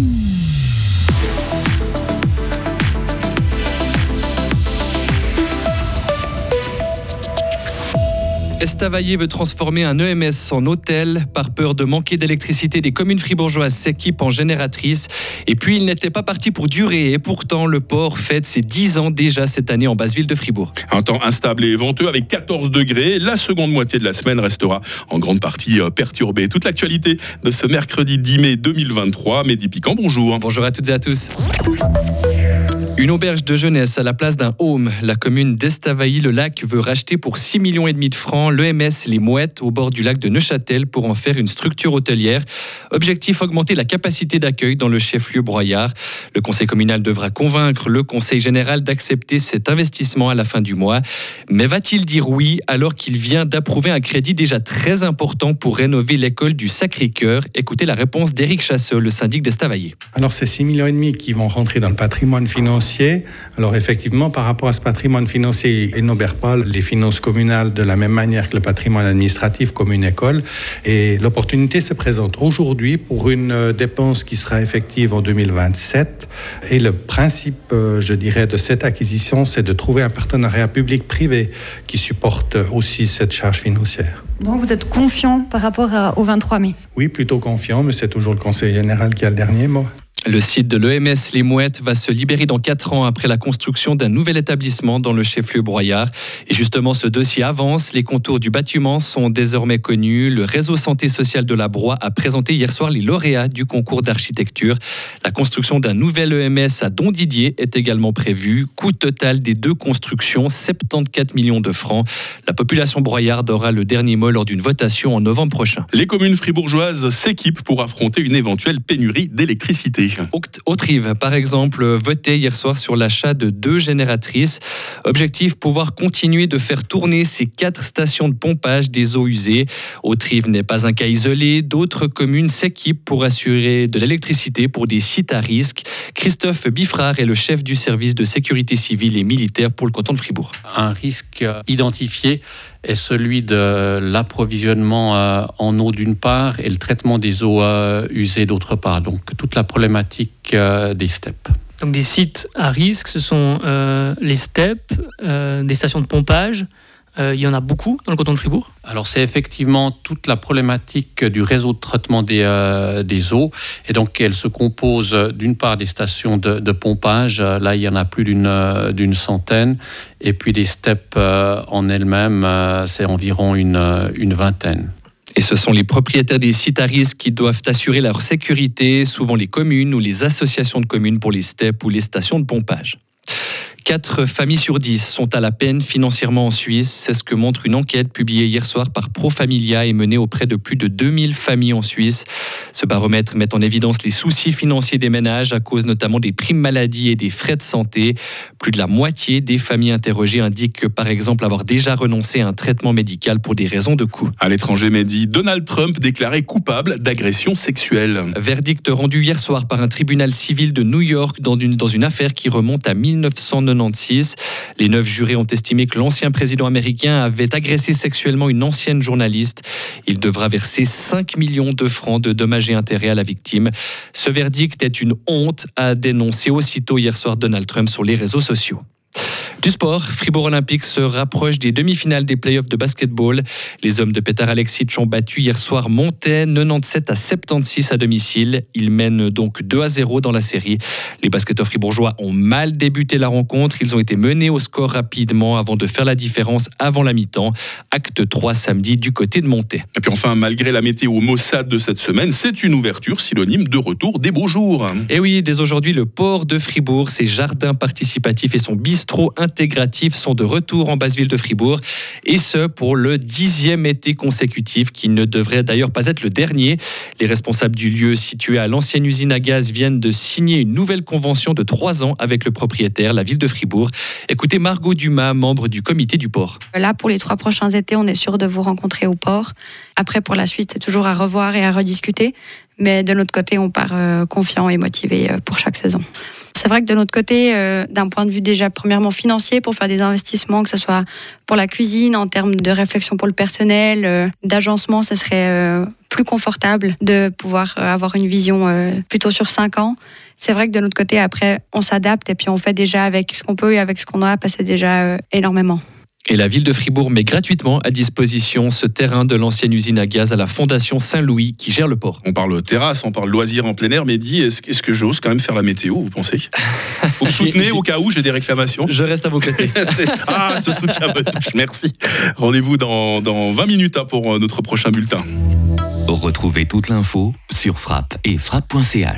Mm-hmm. Estavayer veut transformer un EMS en hôtel. Par peur de manquer d'électricité, des communes fribourgeoises s'équipent en génératrices. Et puis, il n'était pas parti pour durer. Et pourtant, le port fête ses 10 ans déjà cette année en basse ville de Fribourg. Un temps instable et venteux avec 14 degrés. La seconde moitié de la semaine restera en grande partie euh, perturbée. Toute l'actualité de ce mercredi 10 mai 2023. Mehdi Piquant, bonjour. Bonjour à toutes et à tous. Une auberge de jeunesse à la place d'un home. La commune d'Estavailly-le-Lac veut racheter pour 6 millions et demi de francs l'EMS Les Mouettes au bord du lac de Neuchâtel pour en faire une structure hôtelière. Objectif augmenter la capacité d'accueil dans le chef-lieu broyard. Le conseil communal devra convaincre le conseil général d'accepter cet investissement à la fin du mois. Mais va-t-il dire oui alors qu'il vient d'approuver un crédit déjà très important pour rénover l'école du Sacré-Cœur? Écoutez la réponse d'Éric Chasseux, le syndic d'Estavayer. Alors c'est 6 millions qui vont rentrer dans le patrimoine financier alors effectivement, par rapport à ce patrimoine financier, il n'obère pas les finances communales de la même manière que le patrimoine administratif comme une école. Et l'opportunité se présente aujourd'hui pour une euh, dépense qui sera effective en 2027. Et le principe, euh, je dirais, de cette acquisition, c'est de trouver un partenariat public-privé qui supporte aussi cette charge financière. Donc vous êtes confiant par rapport au 23 mai? Oui, plutôt confiant, mais c'est toujours le Conseil général qui a le dernier mot. Le site de l'EMS Les Mouettes va se libérer dans 4 ans après la construction d'un nouvel établissement dans le chef-lieu Broyard. Et justement, ce dossier avance. Les contours du bâtiment sont désormais connus. Le réseau santé sociale de la Broye a présenté hier soir les lauréats du concours d'architecture. La construction d'un nouvel EMS à Don-Didier est également prévue. Coût total des deux constructions, 74 millions de francs. La population broyarde aura le dernier mot lors d'une votation en novembre prochain. Les communes fribourgeoises s'équipent pour affronter une éventuelle pénurie d'électricité. Autrive, par exemple, votait hier soir sur l'achat de deux génératrices. Objectif, pouvoir continuer de faire tourner ces quatre stations de pompage des eaux usées. Autrive n'est pas un cas isolé. D'autres communes s'équipent pour assurer de l'électricité pour des sites à risque. Christophe Biffrard est le chef du service de sécurité civile et militaire pour le canton de Fribourg. Un risque identifié est celui de l'approvisionnement euh, en eau d'une part et le traitement des eaux euh, usées d'autre part. Donc toute la problématique euh, des steppes. Donc des sites à risque, ce sont les steppes, des stations de pompage, euh, il y en a beaucoup dans le canton de Fribourg Alors c'est effectivement toute la problématique du réseau de traitement des, euh, des eaux. Et donc elle se compose d'une part des stations de, pompage, là il y en a plus d'une, d'une centaine, et puis des steppes euh, en elles-mêmes, c'est environ une, une vingtaine. Et ce sont les propriétaires des sites à risque qui doivent assurer leur sécurité, souvent les communes ou les associations de communes pour les steppes ou les stations de pompage. 4 familles sur 10 sont à la peine financièrement en Suisse. C'est ce que montre une enquête publiée hier soir par Profamilia et menée auprès de plus de 2000 familles en Suisse. Ce baromètre met en évidence les soucis financiers des ménages à cause notamment des primes maladie et des frais de santé. Plus de la moitié des familles interrogées indiquent que, par exemple, avoir déjà renoncé à un traitement médical pour des raisons de coût. À l'étranger, Mehdi, Donald Trump déclaré coupable d'agression sexuelle. Verdict rendu hier soir par un tribunal civil de New York dans une, dans une affaire qui remonte à 1990. Les neuf jurés ont estimé que l'ancien président américain avait agressé sexuellement une ancienne journaliste. Il devra verser 5 millions de francs de dommages et intérêts à la victime. Ce verdict est une honte, a dénoncé aussitôt hier soir Donald Trump sur les réseaux sociaux. Du sport, Fribourg Olympique se rapproche des demi-finales des playoffs de basketball. Les hommes de Petar Alexic ont battu hier soir Montaix 97 à 76 à domicile. Ils mènent donc 2 à 0 dans la série. Les basketteurs fribourgeois ont mal débuté la rencontre. Ils ont été menés au score rapidement avant de faire la différence avant la mi-temps. Acte 3 samedi du côté de Montaix. Et puis enfin, malgré la météo maussade de cette semaine, c'est une ouverture synonyme de retour des beaux jours. Et oui, dès aujourd'hui, le port de Fribourg, ses jardins participatifs et son bistrot intégratifs sont de retour en basse ville de Fribourg, et ce pour le dixième été consécutif, qui ne devrait d'ailleurs pas être le dernier. Les responsables du lieu situé à l'ancienne usine à gaz viennent de signer une nouvelle convention de trois ans avec le propriétaire, la ville de Fribourg. Écoutez Margot Dumas, membre du comité du port. Là, pour les trois prochains étés, on est sûr de vous rencontrer au port. Après, pour la suite, c'est toujours à revoir et à rediscuter. Mais de l'autre côté, on part euh, confiant et motivé euh, pour chaque saison. C'est vrai que de notre côté, euh, d'un point de vue déjà premièrement financier, pour faire des investissements, que ce soit pour la cuisine, en termes de réflexion pour le personnel, euh, d'agencement, ça serait euh, plus confortable de pouvoir avoir une vision plutôt sur cinq ans. C'est vrai que de notre côté, après, on s'adapte et puis on fait déjà avec ce qu'on peut et avec ce qu'on a, passer déjà euh, énormément. Et la ville de Fribourg met gratuitement à disposition ce terrain de l'ancienne usine à gaz à la Fondation Saint-Louis qui gère le port. On parle terrasse, on parle loisirs en plein air, mais dis, est-ce que j'ose quand même faire la météo, vous pensez? Vous me soutenez au cas où j'ai des réclamations Je reste à vos côtés. Ah, ce soutien me touche, merci. Rendez-vous dans, dans 20 minutes hein, pour euh, notre prochain bulletin. Retrouvez toute l'info sur frappe et frappe.ch.